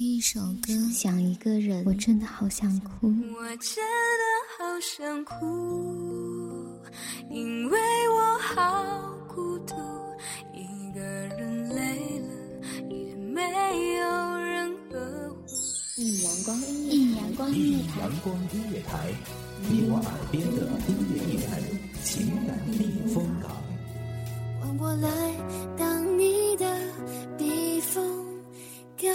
听一首歌，想一个人，我真的好想哭。我真的好想哭，因为我好孤独，一个人累了也没有人呵护。一阳光一阳光音乐台，阳光音乐台，你我耳边的音乐驿站，情感避风港。换我来当你的避风港。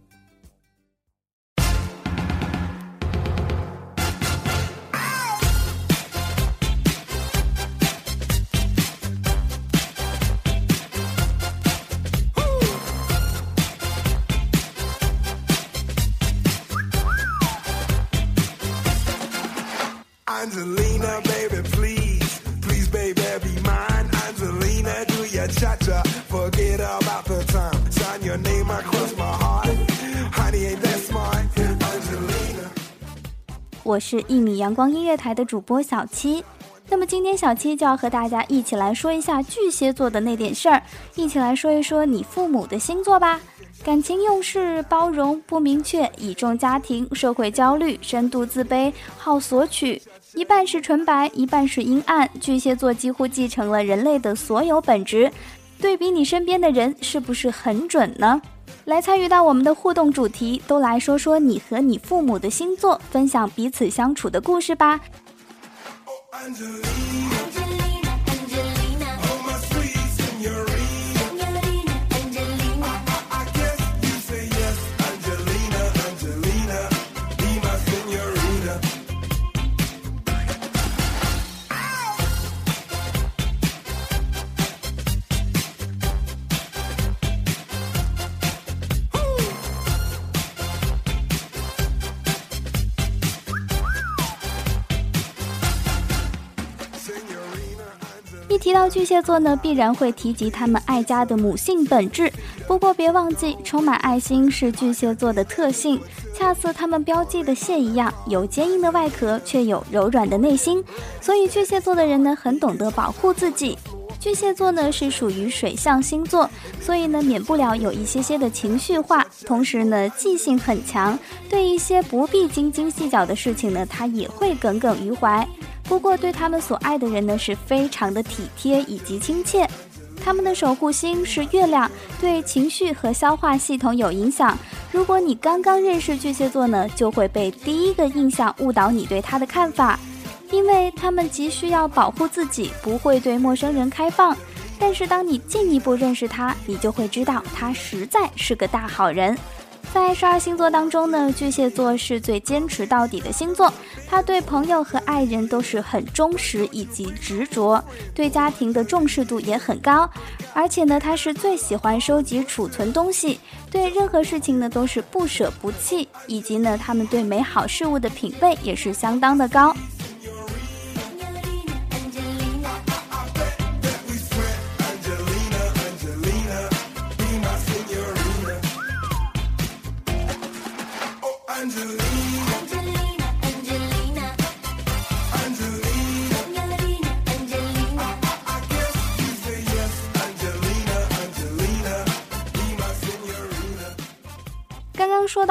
我是一米阳光音乐台的主播小七。那么今天小七就要和大家一起来说一下巨蟹座的那点事儿，一起来说一说你父母的星座吧。感情用事、包容、不明确、倚重家庭、社会焦虑、深度自卑、好索取，一半是纯白，一半是阴暗。巨蟹座几乎继承了人类的所有本质。对比你身边的人，是不是很准呢？来参与到我们的互动主题，都来说说你和你父母的星座，分享彼此相处的故事吧。提到巨蟹座呢，必然会提及他们爱家的母性本质。不过别忘记，充满爱心是巨蟹座的特性，恰似他们标记的蟹一样，有坚硬的外壳，却有柔软的内心。所以巨蟹座的人呢，很懂得保护自己。巨蟹座呢是属于水象星座，所以呢免不了有一些些的情绪化，同时呢记性很强，对一些不必斤斤计较的事情呢，他也会耿耿于怀。不过对他们所爱的人呢，是非常的体贴以及亲切。他们的守护星是月亮，对情绪和消化系统有影响。如果你刚刚认识巨蟹座呢，就会被第一个印象误导你对他的看法，因为他们急需要保护自己，不会对陌生人开放。但是当你进一步认识他，你就会知道他实在是个大好人。在十二星座当中呢，巨蟹座是最坚持到底的星座。他对朋友和爱人都是很忠实以及执着，对家庭的重视度也很高。而且呢，他是最喜欢收集储存东西，对任何事情呢都是不舍不弃，以及呢，他们对美好事物的品味也是相当的高。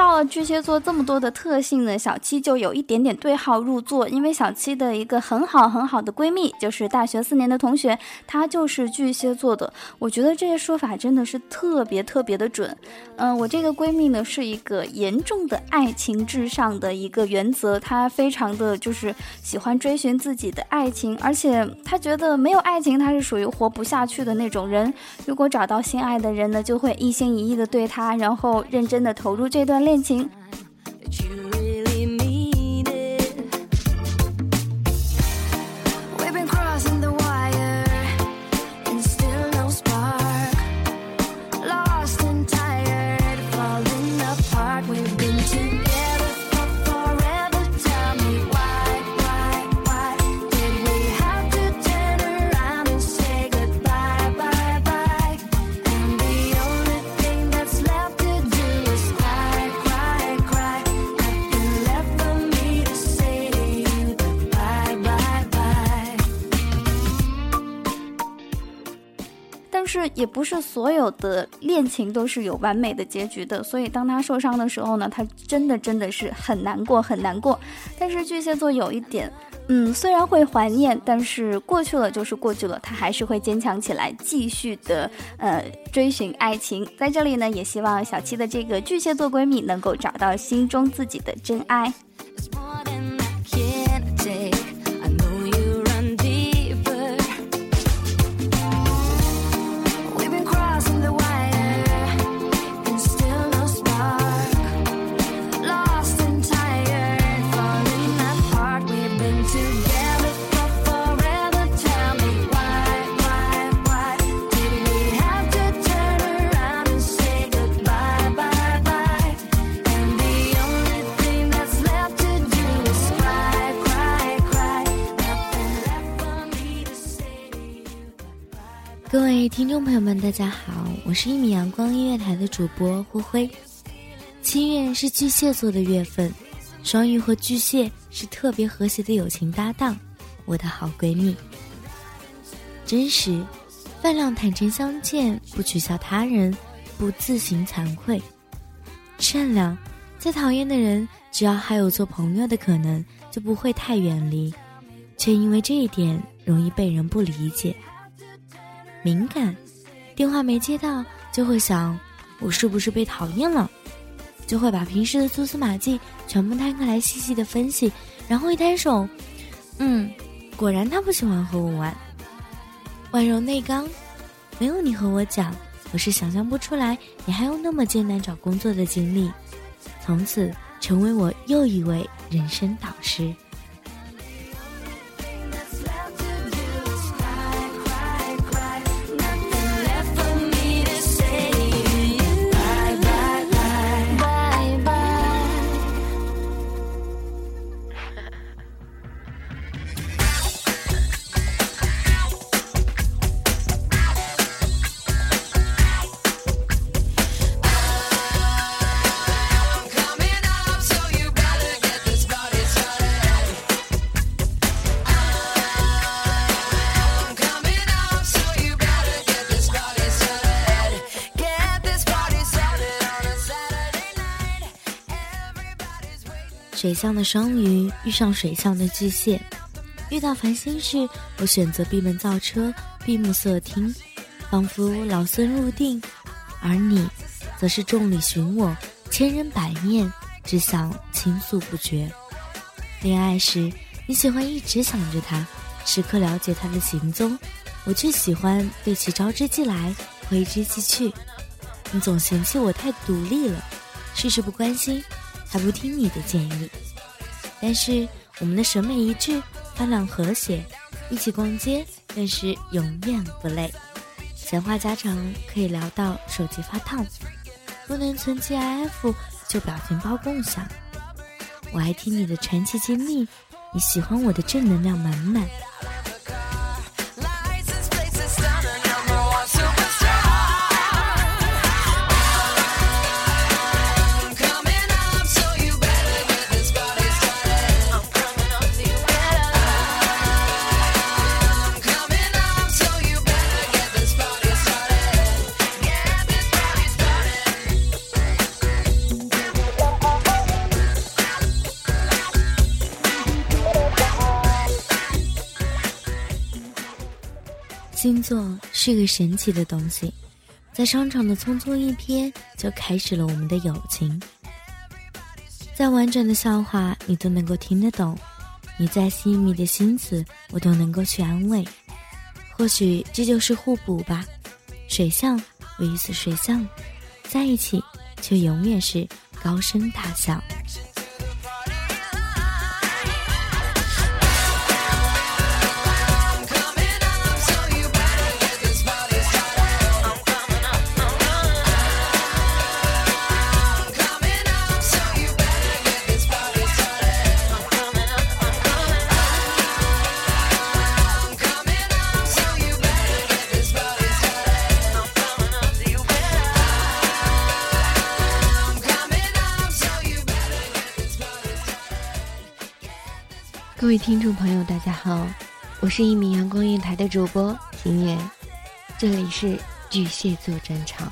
到了巨蟹座这么多的特性呢，小七就有一点点对号入座，因为小七的一个很好很好的闺蜜，就是大学四年的同学，她就是巨蟹座的。我觉得这些说法真的是特别特别的准。嗯、我这个闺蜜呢是一个严重的爱情至上的一个原则，她非常的就是喜欢追寻自己的爱情，而且她觉得没有爱情，她是属于活不下去的那种人。如果找到心爱的人呢，就会一心一意的对他，然后认真的投入这段恋恋情。也不是所有的恋情都是有完美的结局的，所以当他受伤的时候呢，他真的真的是很难过很难过。但是巨蟹座有一点，嗯，虽然会怀念，但是过去了就是过去了，他还是会坚强起来，继续的呃追寻爱情。在这里呢，也希望小七的这个巨蟹座闺蜜能够找到心中自己的真爱。听众朋友们，大家好，我是一米阳光音乐台的主播灰灰。七月是巨蟹座的月份，双鱼和巨蟹是特别和谐的友情搭档，我的好闺蜜。真实、饭量坦诚相见，不取笑他人，不自行惭愧。善良，再讨厌的人，只要还有做朋友的可能，就不会太远离，却因为这一点容易被人不理解。敏感，电话没接到就会想，我是不是被讨厌了？就会把平时的蛛丝马迹全部摊开来细细的分析，然后一摊手，嗯，果然他不喜欢和我玩。温柔内刚，没有你和我讲，我是想象不出来你还有那么艰难找工作的经历，从此成为我又一位人生导师。水象的双鱼遇上水象的巨蟹，遇到烦心事，我选择闭门造车，闭目塞听，仿佛老僧入定；而你，则是众里寻我，千人百面，只想倾诉不绝。恋爱时，你喜欢一直想着他，时刻了解他的行踪；我却喜欢对其招之即来，挥之即去。你总嫌弃我太独立了，事事不关心。还不听你的建议，但是我们的审美一致，饭量和谐，一起逛街更是永远不累。闲话家常可以聊到手机发烫，不能存 GIF 就表情包共享。我爱听你的传奇经历，你喜欢我的正能量满满。星座是个神奇的东西，在商场的匆匆一瞥就开始了我们的友情。再完整的笑话你都能够听得懂，你再细密的心思我都能够去安慰。或许这就是互补吧，水象与此水象在一起，却永远是高声大笑。各位听众朋友，大家好，我是一名阳光电台的主播平野，这里是巨蟹座专场。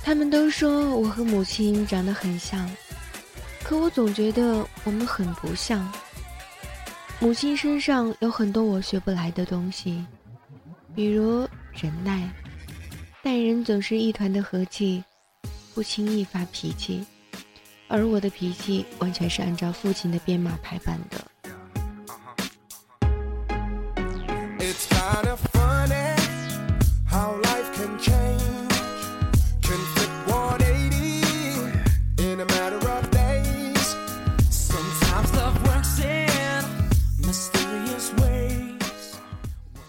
他们都说我和母亲长得很像，可我总觉得我们很不像。母亲身上有很多我学不来的东西，比如忍耐，待人总是一团的和气，不轻易发脾气，而我的脾气完全是按照父亲的编码排版的。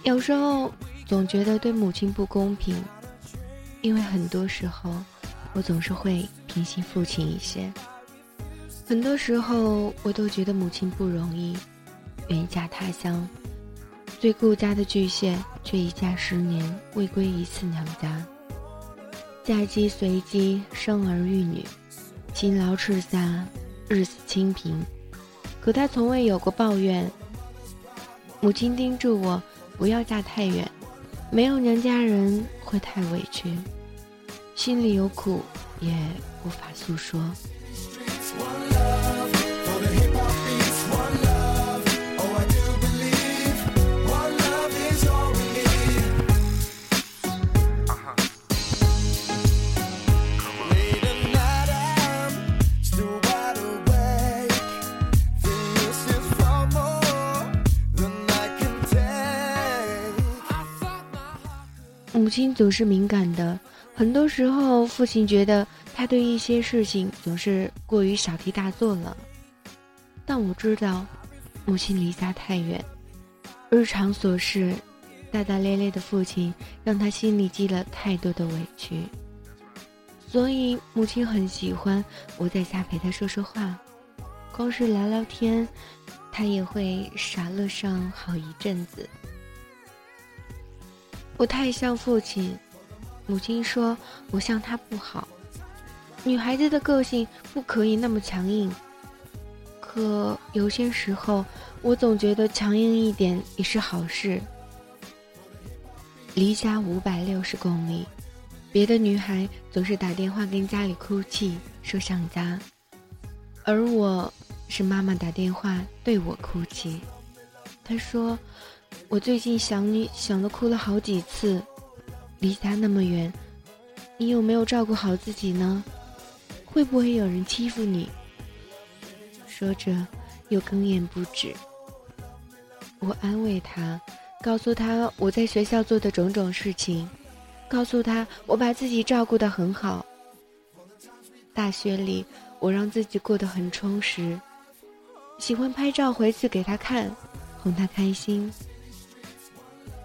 有时候总觉得对母亲不公平，因为很多时候我总是会平心父亲一些。很多时候我都觉得母亲不容易，远嫁他乡，最顾家的巨蟹却一嫁十年未归一次娘家。嫁鸡随鸡，生儿育女，勤劳持家，日子清贫，可他从未有过抱怨。母亲叮嘱我。不要嫁太远，没有娘家人会太委屈，心里有苦也无法诉说。母亲总是敏感的，很多时候父亲觉得他对一些事情总是过于小题大做了。但我知道，母亲离家太远，日常琐事，大大咧咧的父亲让他心里积了太多的委屈，所以母亲很喜欢我在家陪他说说话，光是聊聊天，他也会傻乐上好一阵子。我太像父亲，母亲说我像她不好。女孩子的个性不可以那么强硬。可有些时候，我总觉得强硬一点也是好事。离家五百六十公里，别的女孩总是打电话跟家里哭泣，说想家，而我是妈妈打电话对我哭泣。她说。我最近想你想的哭了好几次，离家那么远，你有没有照顾好自己呢？会不会有人欺负你？说着，又哽咽不止。我安慰他，告诉他我在学校做的种种事情，告诉他我把自己照顾得很好。大学里，我让自己过得很充实，喜欢拍照回去给他看，哄他开心。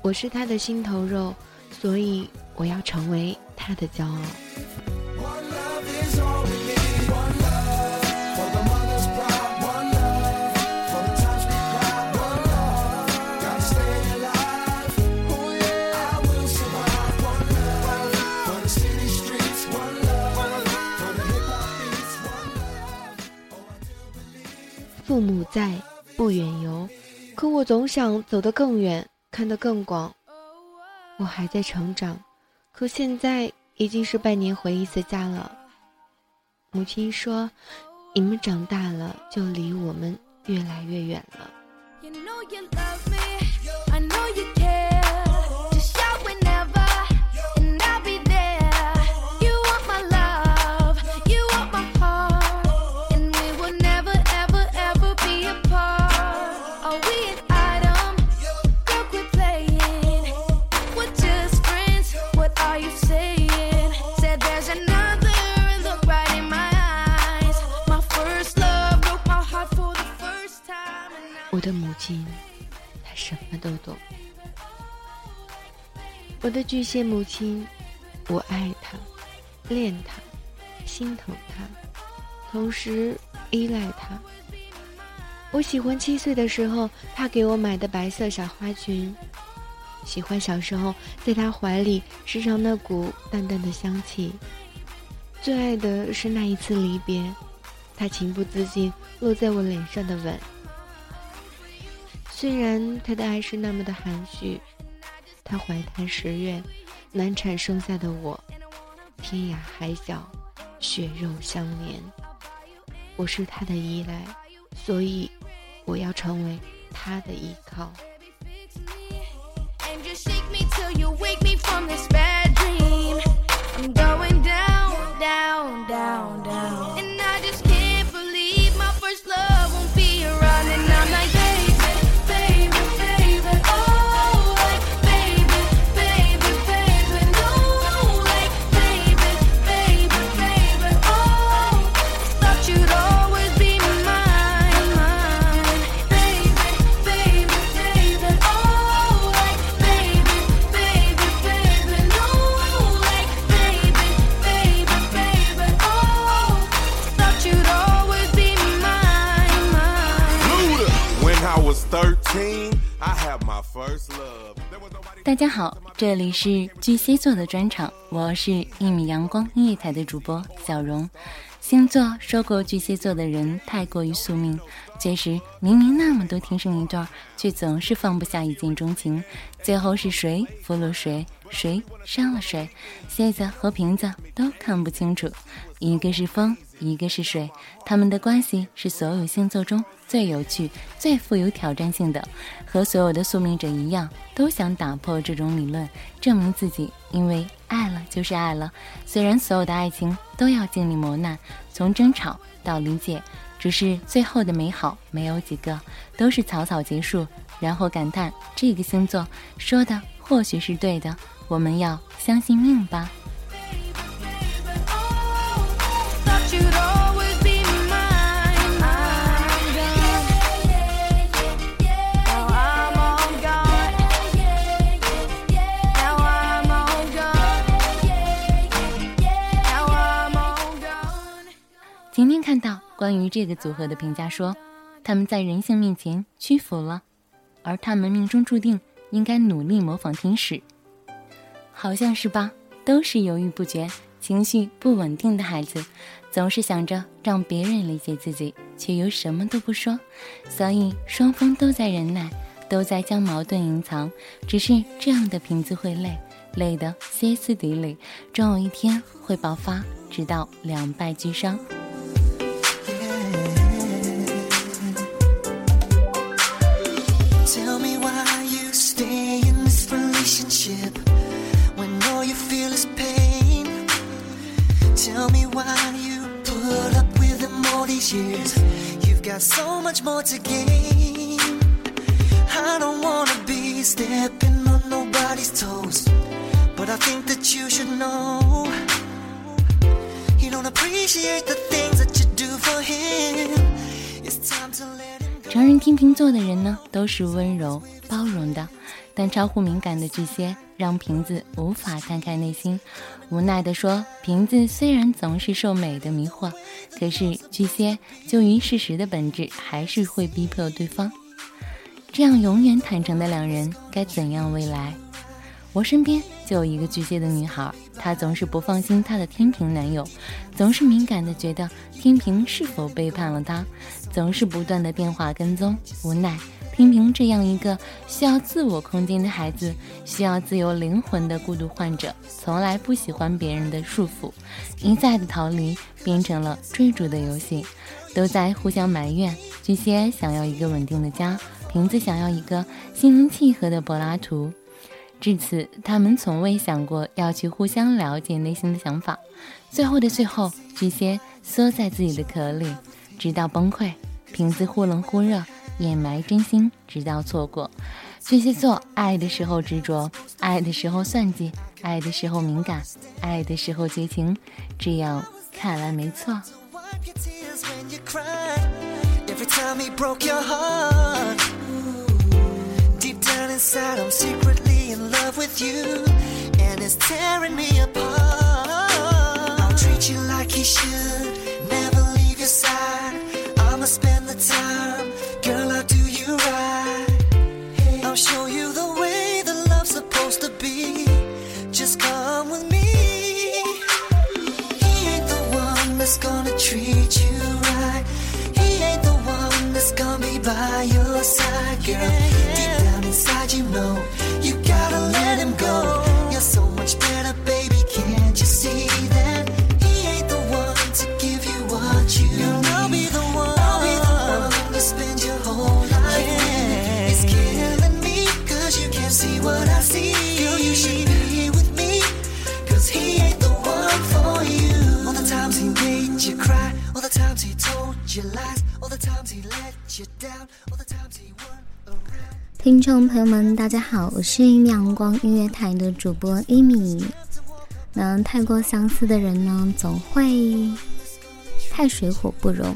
我是他的心头肉，所以我要成为他的骄傲。父母在，不远游，可我总想走得更远。看得更广，我还在成长，可现在已经是半年回一次家了。母亲说：“你们长大了，就离我们越来越远了。”的母亲，她什么都懂。我的巨蟹母亲，我爱她，恋她，心疼她，同时依赖她。我喜欢七岁的时候她给我买的白色小花裙，喜欢小时候在她怀里时常那股淡淡的香气。最爱的是那一次离别，她情不自禁落在我脸上的吻。虽然他的爱是那么的含蓄，他怀胎十月，难产生下的我，天涯海角，血肉相连。我是他的依赖，所以我要成为他的依靠。这里是巨蟹座的专场，我是一米阳光音乐台的主播小荣。星座说过巨蟹座的人太过于宿命，确实明明那么多天生一对，却总是放不下一见钟情，最后是谁俘虏谁，谁伤了谁，蝎子和瓶子都看不清楚，一个是风。一个是水，他们的关系是所有星座中最有趣、最富有挑战性的。和所有的宿命者一样，都想打破这种理论，证明自己。因为爱了就是爱了，虽然所有的爱情都要经历磨难，从争吵到理解，只是最后的美好没有几个，都是草草结束，然后感叹这个星座说的或许是对的，我们要相信命吧。今天看到关于这个组合的评价说，他们在人性面前屈服了，而他们命中注定应该努力模仿天使，好像是吧？都是犹豫不决、情绪不稳定的孩子，总是想着让别人理解自己，却又什么都不说，所以双方都在忍耐，都在将矛盾隐藏。只是这样的瓶子会累，累得歇斯底里，终有一天会爆发，直到两败俱伤。常人天秤座的人呢，都是温柔包容的， 但超乎敏感的巨蟹让瓶子无法摊开内心。无奈地说：“瓶子虽然总是受美的迷惑，可是巨蟹就于事实的本质，还是会逼迫对方。这样永远坦诚的两人，该怎样未来？”我身边就有一个巨蟹的女孩，她总是不放心她的天平男友，总是敏感的觉得天平是否背叛了她，总是不断的电话跟踪。无奈，平平这样一个需要自我空间的孩子，需要自由灵魂的孤独患者，从来不喜欢别人的束缚，一再的逃离变成了追逐的游戏，都在互相埋怨。巨蟹想要一个稳定的家，瓶子想要一个心灵契合的柏拉图。至此，他们从未想过要去互相了解内心的想法。最后的最后，巨蟹缩在自己的壳里，直到崩溃。瓶子忽冷忽热，掩埋真心，直到错过。巨蟹座爱的时候执着，爱的时候算计，爱的时候敏感，爱的时候绝情。这样看来没错。in love with you, that's gonna treat you right. He ain't the one that's gonna be by your side, girl. Deep down inside, you know 听众朋友们，大家好，我是阳光音乐台的主播一米。那太过相似的人呢，总会太水火不容。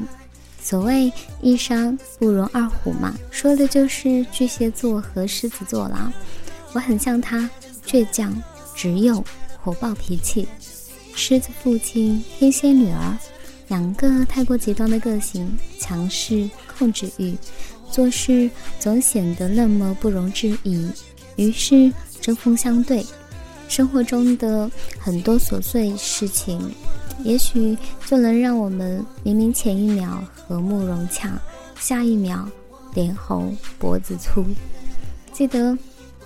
所谓一山不容二虎嘛，说的就是巨蟹座和狮子座啦。我很像他，倔强、执拗、火爆脾气。狮子父亲，天蝎女儿，两个太过极端的个性，强势、控制欲，做事总显得那么不容置疑。于是针锋相对，生活中的很多琐碎事情。也许就能让我们明明前一秒和睦融洽，下一秒脸红脖子粗。记得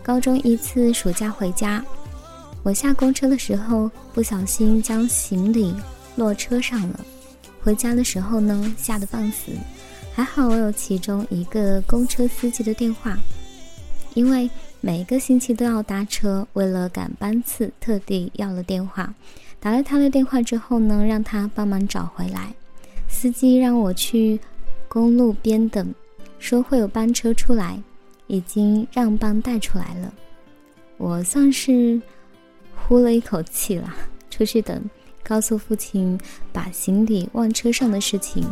高中一次暑假回家，我下公车的时候不小心将行李落车上了。回家的时候呢，吓得半死。还好我有其中一个公车司机的电话，因为每个星期都要搭车，为了赶班次，特地要了电话。打了他的电话之后呢，让他帮忙找回来。司机让我去公路边等，说会有班车出来，已经让班带出来了。我算是呼了一口气了，出去等，告诉父亲把行李忘车上的事情。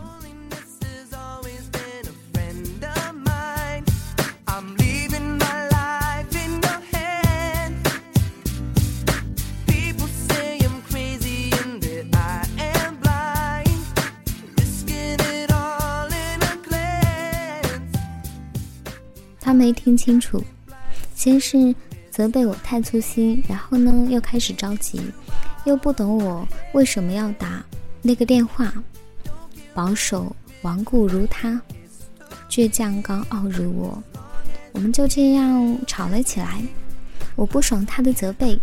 没听清楚，先是责备我太粗心，然后呢又开始着急，又不懂我为什么要打那个电话。保守顽固如他，倔强高傲如我，我们就这样吵了起来。我不爽他的责备，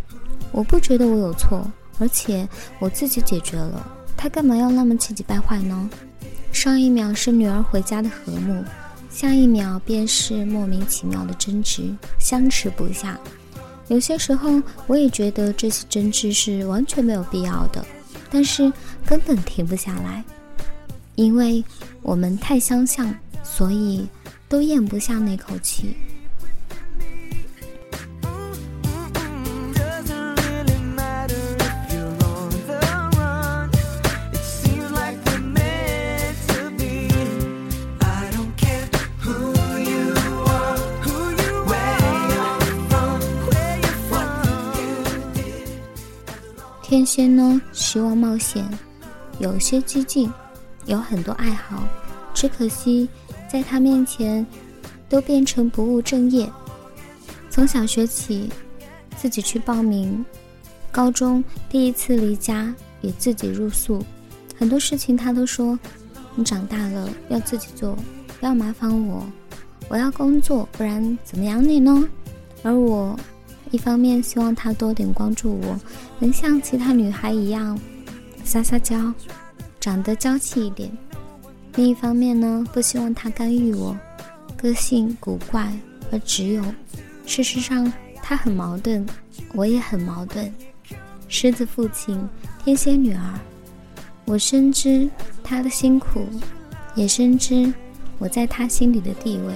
我不觉得我有错，而且我自己解决了，他干嘛要那么气急败坏呢？上一秒是女儿回家的和睦。下一秒便是莫名其妙的争执，相持不下。有些时候，我也觉得这些争执是完全没有必要的，但是根本停不下来，因为我们太相像，所以都咽不下那口气。天呢，希望冒险，有些激进，有很多爱好，只可惜在他面前都变成不务正业。从小学起，自己去报名，高中第一次离家也自己入宿，很多事情他都说：“你长大了要自己做，不要麻烦我，我要工作，不然怎么养你呢？”而我。一方面希望他多点关注我，能像其他女孩一样撒撒娇，长得娇气一点；另一方面呢，不希望他干预我，个性古怪而只有。事实上，他很矛盾，我也很矛盾。狮子父亲，天蝎女儿，我深知他的辛苦，也深知我在他心里的地位。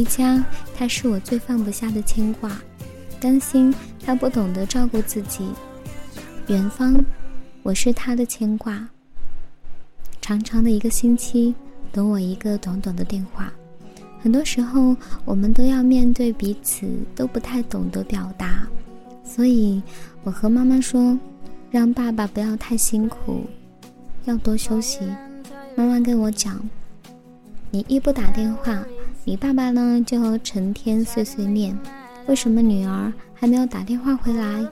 离家，他是我最放不下的牵挂，担心他不懂得照顾自己。远方，我是他的牵挂。长长的一个星期，等我一个短短的电话。很多时候，我们都要面对彼此都不太懂得表达，所以我和妈妈说，让爸爸不要太辛苦，要多休息。妈妈跟我讲，你一不打电话，你爸爸呢就成天碎碎念，为什么女儿还没有打电话回来？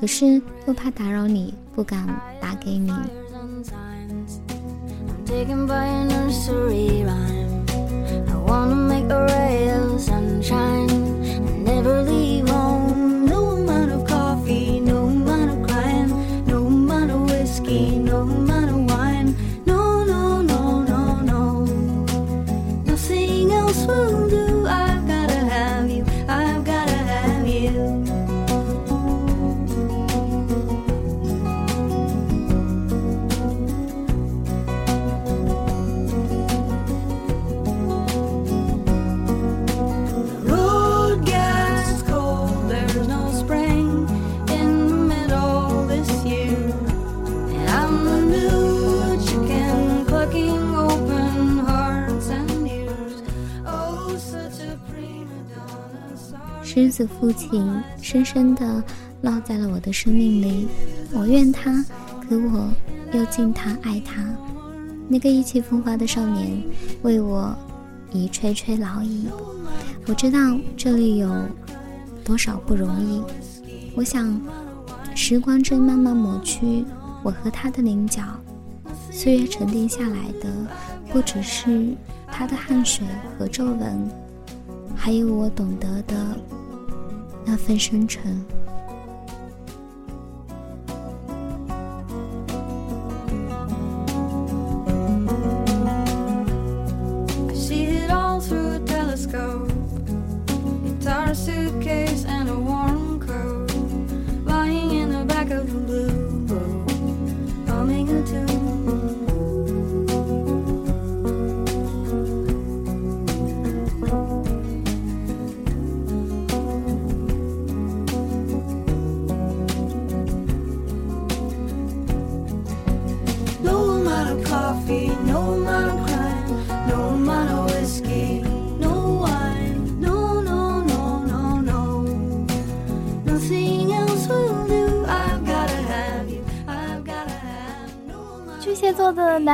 可是又怕打扰你，不敢打给你。狮子父亲深深地烙在了我的生命里，我怨他，可我又敬他爱他。那个意气风发的少年，为我已垂垂老矣。我知道这里有多少不容易。我想，时光正慢慢抹去我和他的棱角，岁月沉淀下来的，不只是他的汗水和皱纹，还有我懂得的那份深沉。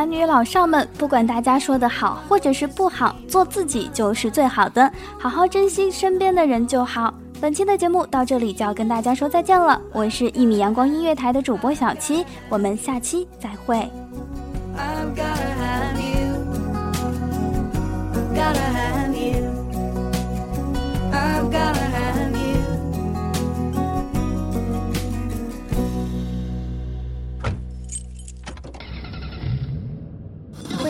男女老少们，不管大家说的好或者是不好，做自己就是最好的，好好珍惜身边的人就好。本期的节目到这里就要跟大家说再见了，我是一米阳光音乐台的主播小七，我们下期再会。